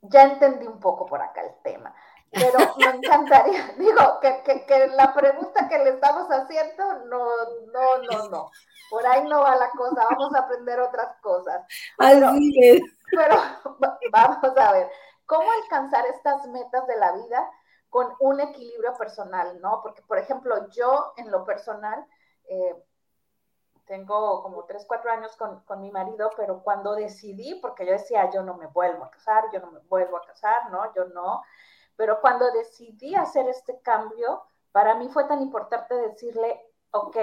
ya entendí un poco por acá el tema pero me encantaría, (laughs) digo, que, que, la pregunta que le estamos haciendo, no, no, no, no, por ahí no va la cosa, vamos a aprender otras cosas. Pero, Así es. Pero (laughs) vamos a ver, ¿cómo alcanzar estas metas de la vida con un equilibrio personal, no? Porque, por ejemplo, yo en lo personal, eh, tengo como tres, cuatro años con, con, mi marido, pero cuando decidí, porque yo decía, yo no me vuelvo a casar, yo no me vuelvo a casar, ¿no? Yo no. Pero cuando decidí hacer este cambio, para mí fue tan importante decirle, ok,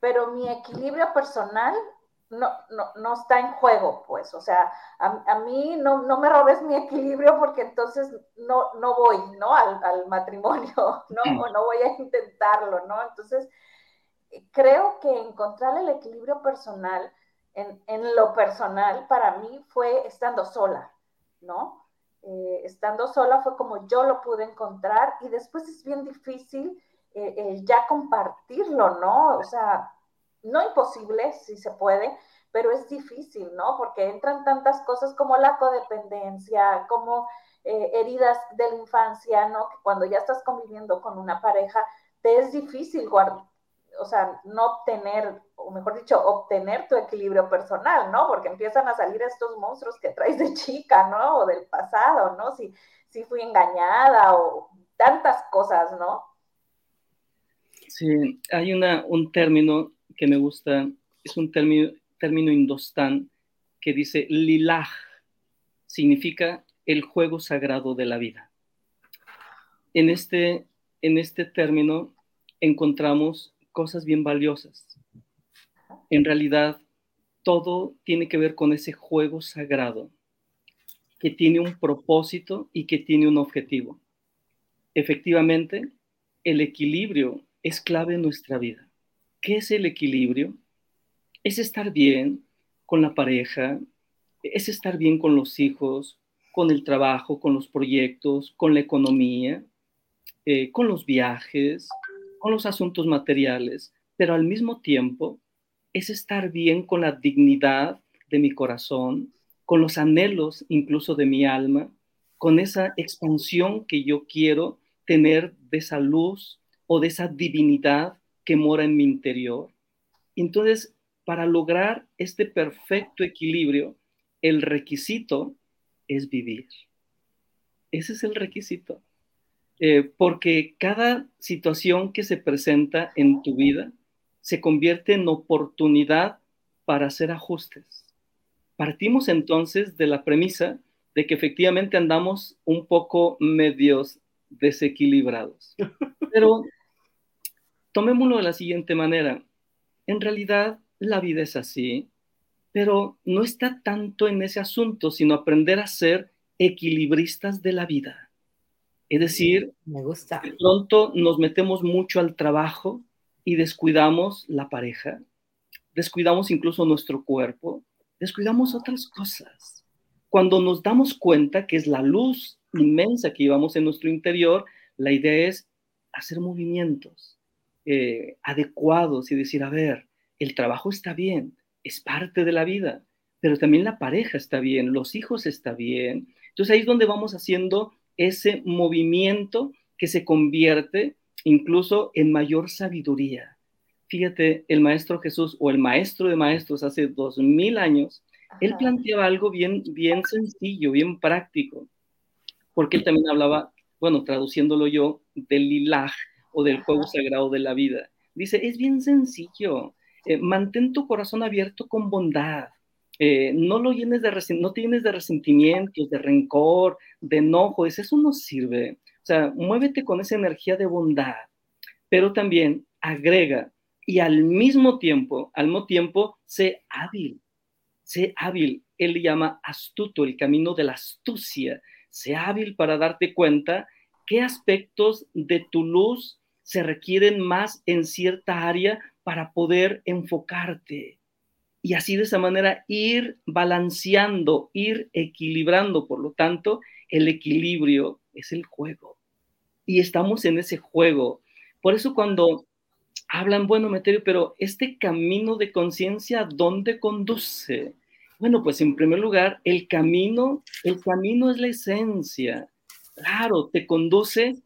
pero mi equilibrio personal no, no, no está en juego, pues, o sea, a, mí no, no, me robes mi equilibrio porque entonces no, no voy, ¿no? Al, al matrimonio, (laughs) ¿no? O no voy a intentarlo, ¿no? Entonces, creo que encontrar el equilibrio personal en, en lo personal para mí fue estando sola, ¿no? Eh, estando sola fue como yo lo pude encontrar y después es bien difícil eh, ya compartirlo, ¿no? O sea, no imposible, si se puede, pero es difícil, ¿no? Porque entran tantas cosas como la codependencia, como eh, heridas de la infancia, ¿no? Que cuando ya estás conviviendo con una pareja, te es difícil guardar, o sea, no tener, o mejor dicho, obtener tu equilibrio personal, ¿no? Porque empiezan a salir estos monstruos que traes de chica, ¿no? O del pasado, ¿no? Si, si fui engañada o tantas cosas, ¿no? Sí, hay una, un término que me gusta, es un término, término indostán que dice lilaj, significa el juego sagrado de la vida. En este, en este término encontramos cosas bien valiosas. En realidad, todo tiene que ver con ese juego sagrado que tiene un propósito y que tiene un objetivo. Efectivamente, el equilibrio es clave en nuestra vida. ¿Qué es el equilibrio? Es estar bien con la pareja, es estar bien con los hijos, con el trabajo, con los proyectos, con la economía, eh, con los viajes, con los asuntos materiales, pero al mismo tiempo es estar bien con la dignidad de mi corazón, con los anhelos incluso de mi alma, con esa expansión que yo quiero tener de esa luz o de esa divinidad que mora en mi interior. Entonces, para lograr este perfecto equilibrio, el requisito es vivir. Ese es el requisito. Eh, porque cada situación que se presenta en tu vida se convierte en oportunidad para hacer ajustes. Partimos entonces de la premisa de que efectivamente andamos un poco medios desequilibrados. (laughs) Pero tomémoslo de la siguiente manera. En realidad, la vida es así, pero no está tanto en ese asunto, sino aprender a ser equilibristas de la vida. Es decir, Me gusta. de pronto nos metemos mucho al trabajo y descuidamos la pareja, descuidamos incluso nuestro cuerpo, descuidamos otras cosas. Cuando nos damos cuenta que es la luz inmensa que llevamos en nuestro interior, la idea es hacer movimientos eh, adecuados y decir, a ver, el trabajo está bien, es parte de la vida, pero también la pareja está bien, los hijos está bien. Entonces ahí es donde vamos haciendo ese movimiento que se convierte incluso en mayor sabiduría. Fíjate, el Maestro Jesús o el Maestro de Maestros hace dos mil años, él planteaba algo bien, bien sencillo, bien práctico, porque él también hablaba, bueno, traduciéndolo yo, del lilaj o del juego sagrado de la vida. Dice, es bien sencillo, eh, mantén tu corazón abierto con bondad, eh, no lo llenes de no te llenes de resentimientos, de rencor, de enojo, eso no sirve. O sea, muévete con esa energía de bondad, pero también agrega y al mismo tiempo, al mismo tiempo, sé hábil, sé hábil. Él llama astuto, el camino de la astucia. Sé hábil para darte cuenta qué aspectos de tu luz se requieren más en cierta área para poder enfocarte. Y así de esa manera ir balanceando, ir equilibrando. Por lo tanto, el equilibrio es el juego. Y estamos en ese juego. Por eso cuando hablan, bueno, Meterio, pero este camino de conciencia, ¿dónde conduce? Bueno, pues en primer lugar, el camino, el camino es la esencia. Claro, te conduce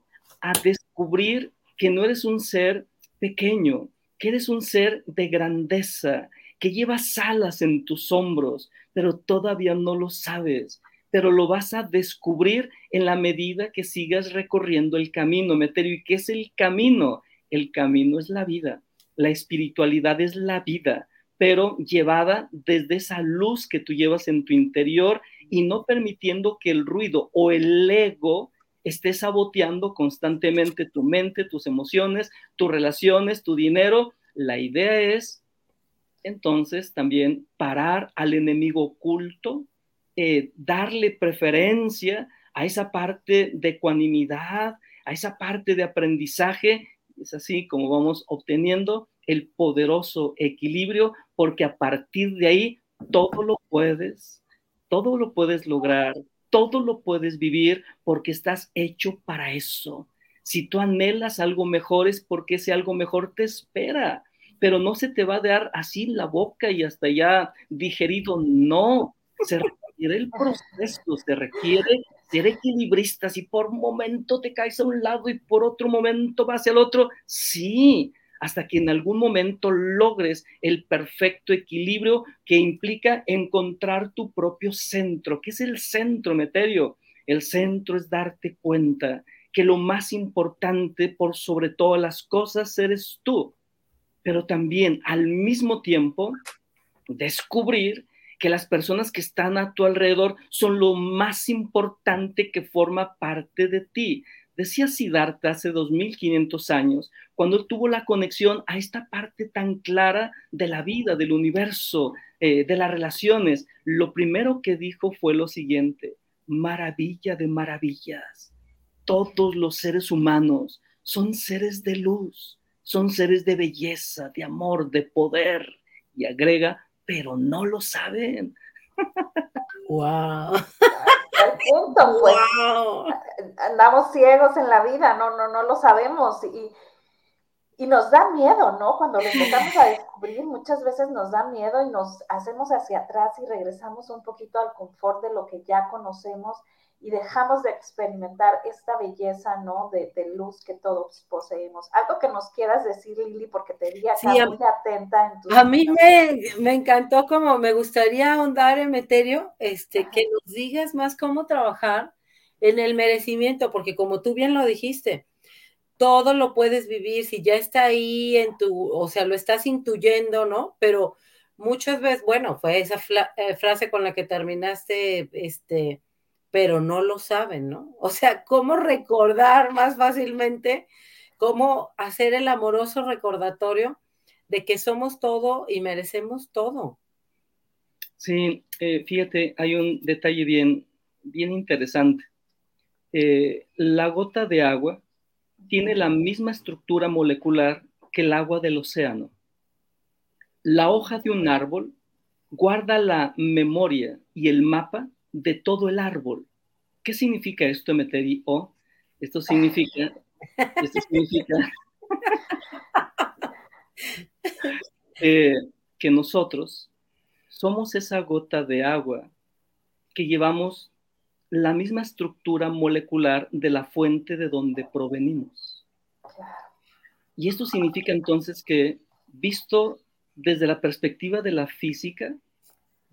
a descubrir que no eres un ser pequeño, que eres un ser de grandeza, que llevas alas en tus hombros, pero todavía no lo sabes, pero lo vas a descubrir en la medida que sigas recorriendo el camino, Meterio. ¿Y qué es el camino? El camino es la vida, la espiritualidad es la vida, pero llevada desde esa luz que tú llevas en tu interior y no permitiendo que el ruido o el ego esté saboteando constantemente tu mente, tus emociones, tus relaciones, tu dinero. La idea es entonces también parar al enemigo oculto, eh, darle preferencia a esa parte de ecuanimidad, a esa parte de aprendizaje es así como vamos obteniendo el poderoso equilibrio, porque a partir de ahí todo lo puedes, todo lo puedes lograr, todo lo puedes vivir porque estás hecho para eso. Si tú anhelas algo mejor es porque ese algo mejor te espera. Pero no se te va a dar así la boca y hasta ya digerido, no, se requiere el proceso, se requiere ser equilibrista, si por un momento te caes a un lado y por otro momento vas al otro, sí, hasta que en algún momento logres el perfecto equilibrio que implica encontrar tu propio centro. ¿Qué es el centro, Meterio? El centro es darte cuenta que lo más importante por sobre todas las cosas eres tú, pero también al mismo tiempo descubrir que las personas que están a tu alrededor son lo más importante que forma parte de ti. Decía Siddhartha hace 2500 años, cuando tuvo la conexión a esta parte tan clara de la vida, del universo, eh, de las relaciones, lo primero que dijo fue lo siguiente, maravilla de maravillas. Todos los seres humanos son seres de luz, son seres de belleza, de amor, de poder. Y agrega, pero no lo saben. Wow. punto, pues. Andamos ciegos en la vida, no, no, no lo sabemos. Y, y nos da miedo, ¿no? Cuando lo empezamos a descubrir, muchas veces nos da miedo y nos hacemos hacia atrás y regresamos un poquito al confort de lo que ya conocemos y dejamos de experimentar esta belleza, ¿no? De, luz que todos poseemos. Algo que nos quieras decir, Lili, porque te vi acá muy atenta. En a mí me, me, encantó como me gustaría ahondar, Emeterio, este, que nos digas más cómo trabajar en el merecimiento, porque como tú bien lo dijiste, todo lo puedes vivir si ya está ahí en tu, o sea, lo estás intuyendo, ¿no? Pero muchas veces, bueno, fue esa eh, frase con la que terminaste, este, pero no lo saben, ¿no? O sea, ¿cómo recordar más fácilmente, cómo hacer el amoroso recordatorio de que somos todo y merecemos todo? Sí, eh, fíjate, hay un detalle bien, bien interesante. Eh, la gota de agua tiene la misma estructura molecular que el agua del océano. La hoja de un árbol guarda la memoria y el mapa de todo el árbol. ¿Qué significa esto, Meteri? O esto significa, esto significa (laughs) eh, que nosotros somos esa gota de agua que llevamos la misma estructura molecular de la fuente de donde provenimos. Y esto significa entonces que, visto desde la perspectiva de la física,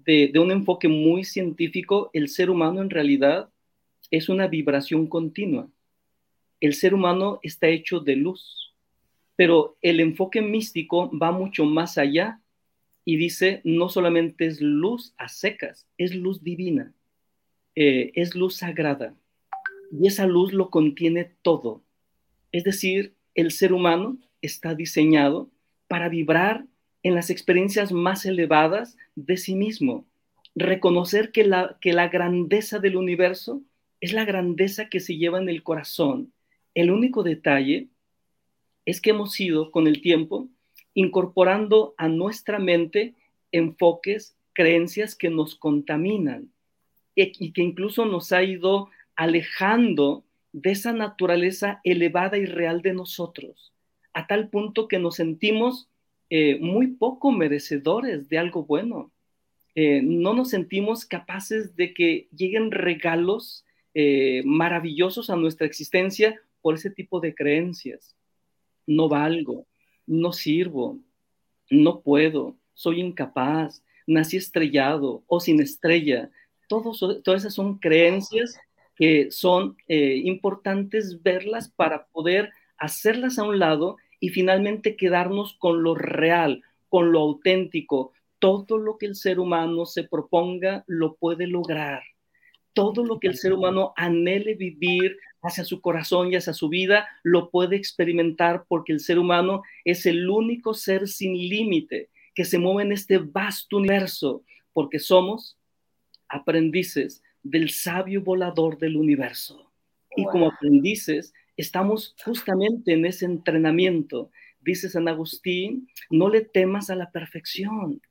de, un enfoque muy científico, el ser humano en realidad es una vibración continua. El ser humano está hecho de luz, pero el enfoque místico va mucho más allá y dice, no solamente es luz a secas, es luz divina, eh, es luz sagrada y esa luz lo contiene todo. Es decir, el ser humano está diseñado para vibrar en las experiencias más elevadas de sí mismo. Reconocer que la, que la grandeza del universo es la grandeza que se lleva en el corazón. El único detalle es que hemos ido con el tiempo incorporando a nuestra mente enfoques, creencias que nos contaminan y que incluso nos ha ido alejando de esa naturaleza elevada y real de nosotros, a tal punto que nos sentimos eh, muy poco merecedores de algo bueno. Eh, no nos sentimos capaces de que lleguen regalos eh, maravillosos a nuestra existencia por ese tipo de creencias. No valgo, no sirvo, no puedo, soy incapaz, nací estrellado o sin estrella. todas esas son creencias que son importantes verlas para poder hacerlas a un lado y finalmente quedarnos con lo real, con lo auténtico. Todo lo que el ser humano se proponga lo puede lograr. Todo lo que el ser humano anhele vivir hacia su corazón y hacia su vida, lo puede experimentar porque el ser humano es el único ser sin límite que se mueve en este vasto universo, porque somos aprendices del sabio volador del universo. Y como aprendices, estamos justamente en ese entrenamiento. Dice San Agustín, no le temas a la perfección,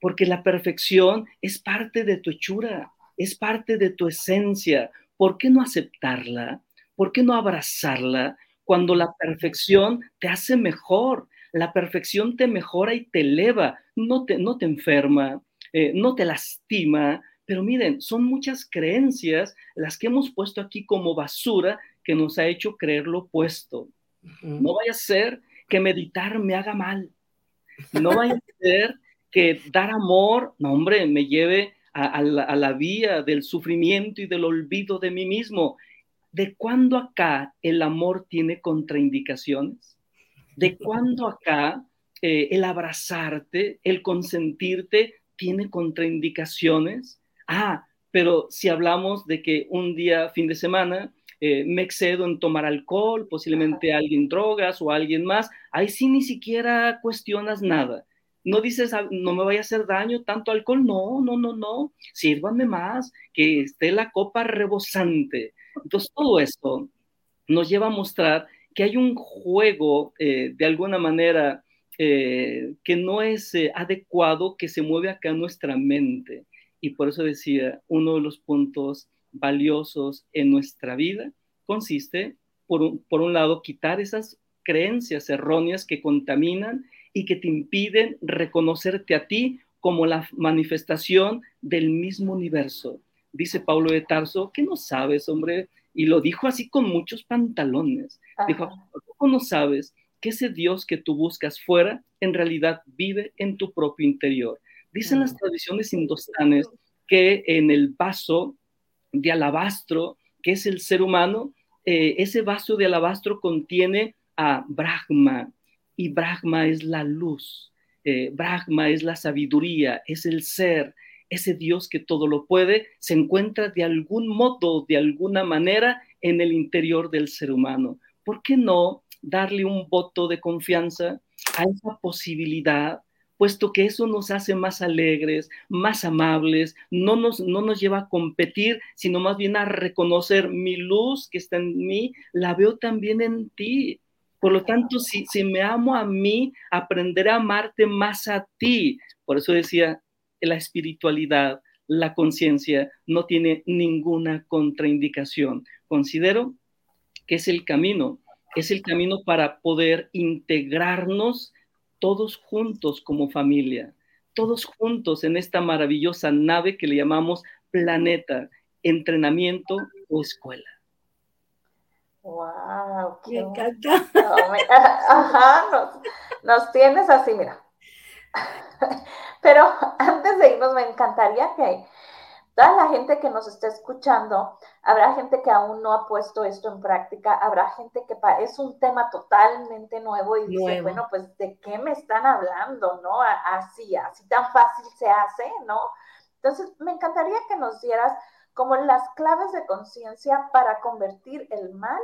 porque la perfección es parte de tu hechura, es parte de tu esencia. ¿Por qué no aceptarla? ¿Por qué no abrazarla cuando la perfección te hace mejor? La perfección te mejora y te eleva, no te, no te enferma, eh, no te lastima, pero miren, son muchas creencias las que hemos puesto aquí como basura que nos ha hecho creer lo opuesto. No vaya a ser que meditar me haga mal. No vaya a ser que dar amor, no hombre, me lleve a, la, vía del sufrimiento y del olvido de mí mismo. ¿De cuándo acá el amor tiene contraindicaciones? ¿De cuándo acá eh, el abrazarte, el consentirte tiene contraindicaciones? Ah, pero si hablamos de que un día, fin de semana, eh, me excedo en tomar alcohol, posiblemente alguien drogas o alguien más, ahí sí ni siquiera cuestionas nada. No dices, ah, no me vaya a hacer daño tanto alcohol, no, no, no, no, sírvanme más, que esté la copa rebosante. Entonces, todo esto nos lleva a mostrar que hay un juego eh, de alguna manera eh, que no es adecuado, que se mueve acá en nuestra mente. Y por eso decía, uno de los puntos valiosos en nuestra vida consiste, por un, por un lado, quitar esas creencias erróneas que contaminan y que te impiden reconocerte a ti como la manifestación del mismo universo. Dice Pablo de Tarso, que no sabes, hombre, y lo dijo así con muchos pantalones. Dijo, ¿cómo no sabes que ese Dios que tú buscas fuera en realidad vive en tu propio interior? Dicen las tradiciones indostanes que en el vaso de alabastro, que es el ser humano, eh, ese vaso de alabastro contiene a Brahma y Brahma es la luz, eh, Brahma es la sabiduría, es el ser, ese Dios que todo lo puede, se encuentra de algún modo, de alguna manera en el interior del ser humano. ¿Por qué no darle un voto de confianza a esa posibilidad puesto que eso nos hace más alegres, más amables, no nos, no nos lleva a competir, sino más bien a reconocer mi luz que está en mí, la veo también en ti. Por lo tanto, si, si me amo a mí, aprenderé a amarte más a ti. Por eso decía, la espiritualidad, la conciencia no tiene ninguna contraindicación. Considero que es el camino, es el camino para poder integrarnos todos juntos como familia, todos juntos en esta maravillosa nave que le llamamos planeta, entrenamiento o escuela. ¡Wow! Me encanta. ajá, nos, nos tienes así, mira. (laughs) Pero antes de irnos, me encantaría que toda la gente que nos esté escuchando, habrá gente que aún no ha puesto esto en práctica, habrá gente que es un tema totalmente nuevo y dice, bueno, pues de qué me están hablando, ¿no? Así, así tan fácil se hace, ¿no? Entonces, me encantaría que nos dieras como las claves de conciencia para convertir el mal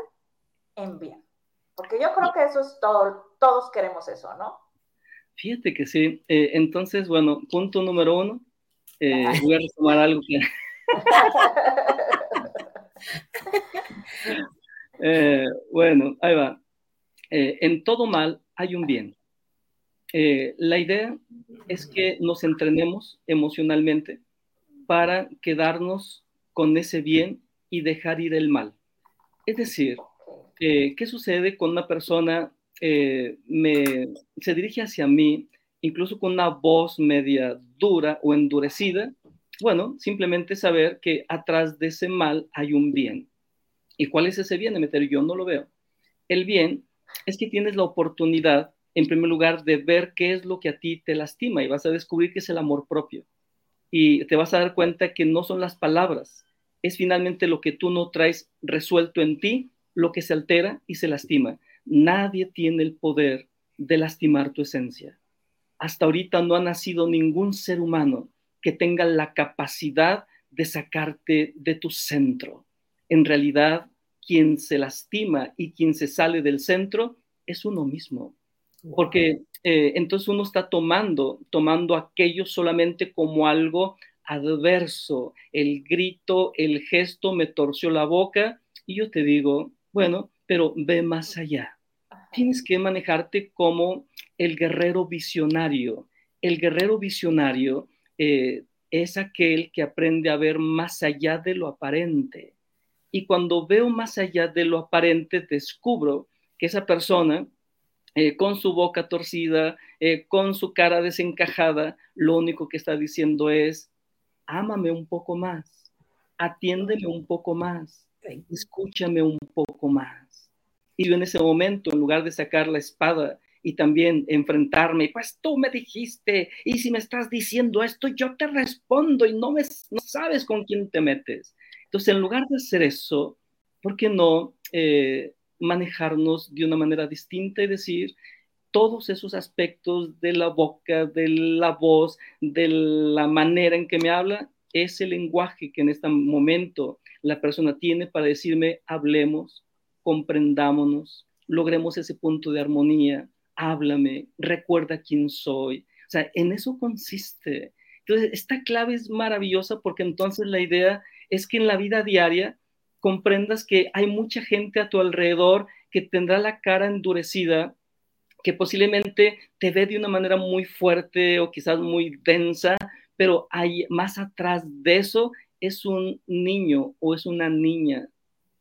en bien. Porque yo creo que eso es todo, todos queremos eso, ¿no? Fíjate que sí. Eh, entonces, bueno, punto número uno, eh, voy a retomar algo que... (laughs) Eh, bueno, ahí va. Eh, en todo mal hay un bien. la idea es que nos entrenemos emocionalmente para quedarnos con ese bien y dejar ir el mal. Es decir, ¿qué sucede con una persona me, se dirige hacia mí incluso con una voz media dura o endurecida, bueno, simplemente saber que atrás de ese mal hay un bien. ¿Y cuál es ese bien, meter Yo no lo veo. El bien es que tienes la oportunidad, en primer lugar, de ver qué es lo que a ti te lastima y vas a descubrir que es el amor propio. Y te vas a dar cuenta que no son las palabras, es finalmente lo que tú no traes resuelto en ti, lo que se altera y se lastima. Nadie tiene el poder de lastimar tu esencia hasta ahorita no ha nacido ningún ser humano que tenga la capacidad de sacarte de tu centro. En realidad, quien se lastima y quien se sale del centro es uno mismo. Porque eh, entonces uno está tomando, tomando aquello solamente como algo adverso. El grito, el gesto me torció la boca y yo te digo, bueno, pero ve más allá. Tienes que manejarte como el guerrero visionario. El guerrero visionario eh, es aquel que aprende a ver más allá de lo aparente. Y cuando veo más allá de lo aparente, descubro que esa persona eh, con su boca torcida, eh, con su cara desencajada, lo único que está diciendo es, ámame un poco más, atiéndeme un poco más, escúchame un poco más. Y yo en ese momento, en lugar de sacar la espada y también enfrentarme, pues tú me dijiste, y si me estás diciendo esto, yo te respondo y no, me, no sabes con quién te metes. Entonces, en lugar de hacer eso, ¿por qué no eh, manejarnos de una manera distinta y decir todos esos aspectos de la boca, de la voz, de la manera en que me habla, es el lenguaje que en este momento la persona tiene para decirme, hablemos, comprendámonos, logremos ese punto de armonía, háblame, recuerda quién soy. O sea, en eso consiste. Entonces, esta clave es maravillosa porque entonces la idea es que en la vida diaria comprendas que hay mucha gente a tu alrededor que tendrá la cara endurecida, que posiblemente te ve de una manera muy fuerte o quizás muy densa, pero hay más atrás de eso es un niño o es una niña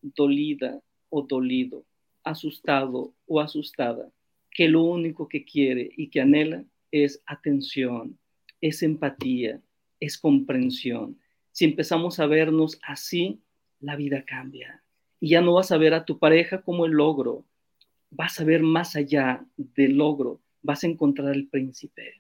dolida o dolido, asustado o asustada, que lo único que quiere y que anhela es atención, es empatía, es comprensión. Si empezamos a vernos así, la vida cambia. Y ya no vas a ver a tu pareja como el logro, vas a ver más allá del logro, vas a encontrar el príncipe.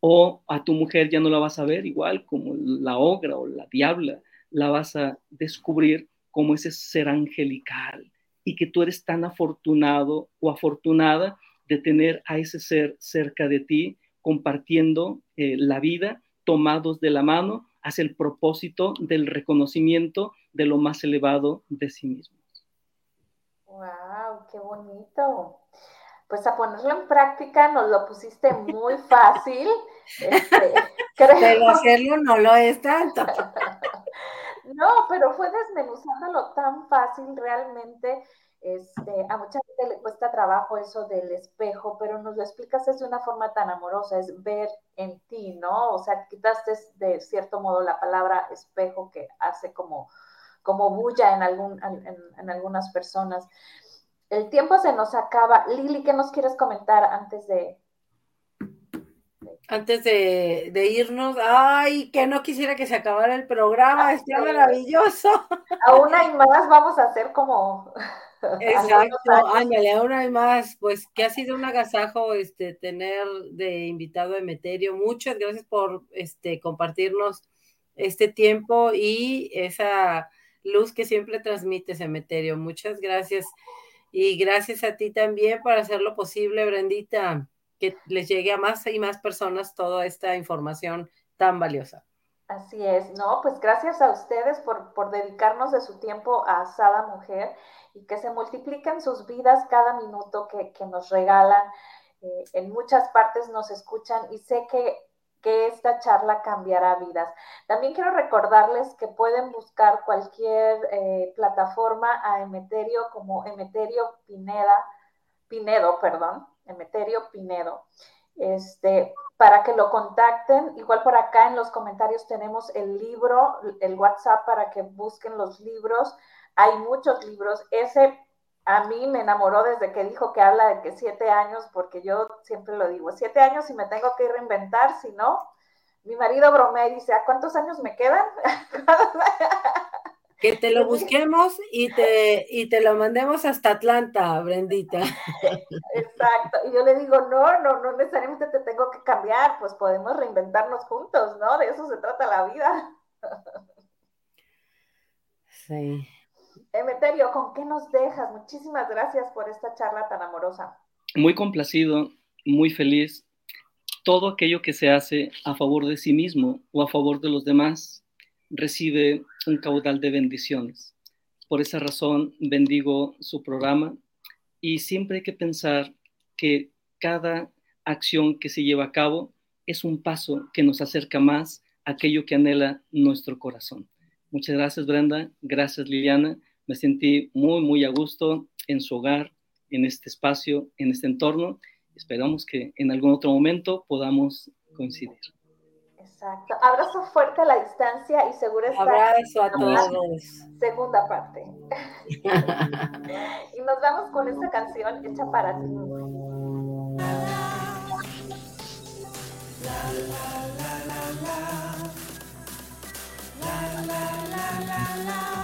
O a tu mujer ya no la vas a ver igual como la ogra o la diabla, la vas a descubrir como ese ser angelical y que tú eres tan afortunado o afortunada de tener a ese ser cerca de ti, compartiendo eh, la vida, tomados de la mano hacia el propósito del reconocimiento de lo más elevado de sí mismos. ¡Wow! ¡Qué bonito! Pues a ponerlo en práctica nos lo pusiste muy fácil. (laughs) Este, Pero hacerlo no lo es tanto. (laughs) no, pero fue desmenuzándolo tan fácil realmente. Este, a mucha gente le cuesta trabajo eso del espejo, pero nos lo explicas de una forma tan amorosa, es ver en ti, ¿no? O sea, quitaste de cierto modo la palabra espejo que hace como como bulla en, algún, en, algunas personas. El tiempo se nos acaba. Lili, ¿qué nos quieres comentar antes de... Antes de, irnos, ay, que no quisiera que se acabara el programa, está maravilloso. Aún hay más, vamos a hacer como... Exacto, ándale, aún hay más, pues que ha sido un agasajo este tener de invitado a Emeterio. Muchas gracias por este compartirnos este tiempo y esa luz que siempre transmite Cementerio. Muchas gracias. Y gracias a ti también por hacerlo posible, Brendita, que les llegue a más y más personas toda esta información tan valiosa. Así es, no, pues gracias a ustedes por, por dedicarnos de su tiempo a Asada Mujer y que se multipliquen sus vidas cada minuto que, nos regalan. Eh, en muchas partes nos escuchan y sé que que esta charla cambiará vidas. También quiero recordarles que pueden buscar cualquier eh, plataforma a Emeterio como Emeterio Pineda, Pinedo, perdón, Emeterio Pinedo, este, para que lo contacten. Igual por acá en los comentarios tenemos el libro, el WhatsApp para que busquen los libros. Hay muchos libros. Ese a mí me enamoró desde que dijo que habla de que siete años, porque yo siempre lo digo, siete años y me tengo que reinventar, si no, mi marido bromea y dice, ¿a cuántos años me quedan? que te lo (laughs) busquemos y te, y te lo mandemos hasta Atlanta, Brendita. Exacto. Y yo le digo, no, no, no necesariamente te tengo que cambiar, pues podemos reinventarnos juntos, ¿no? De eso se trata la vida. Sí. Emeterio, ¿con qué nos dejas? Muchísimas gracias por esta charla tan amorosa. Muy complacido, muy feliz. Todo aquello que se hace a favor de sí mismo o a favor de los demás recibe un caudal de bendiciones. Por esa razón bendigo su programa y siempre hay que pensar que cada acción que se lleva a cabo es un paso que nos acerca más a aquello que anhela nuestro corazón. Muchas gracias Brenda, gracias Liliana me sentí muy, muy a gusto en su hogar, en este espacio, en este entorno. Esperamos que en algún otro momento podamos coincidir. Exacto. Abrazo fuerte a la distancia y seguro está. Abrazo a todos. Segunda parte. (laughs) y nos vamos con esta canción hecha para ti. la la la la la la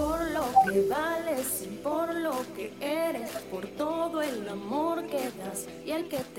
Por lo que vales y por lo que eres, por todo el amor que das y el que te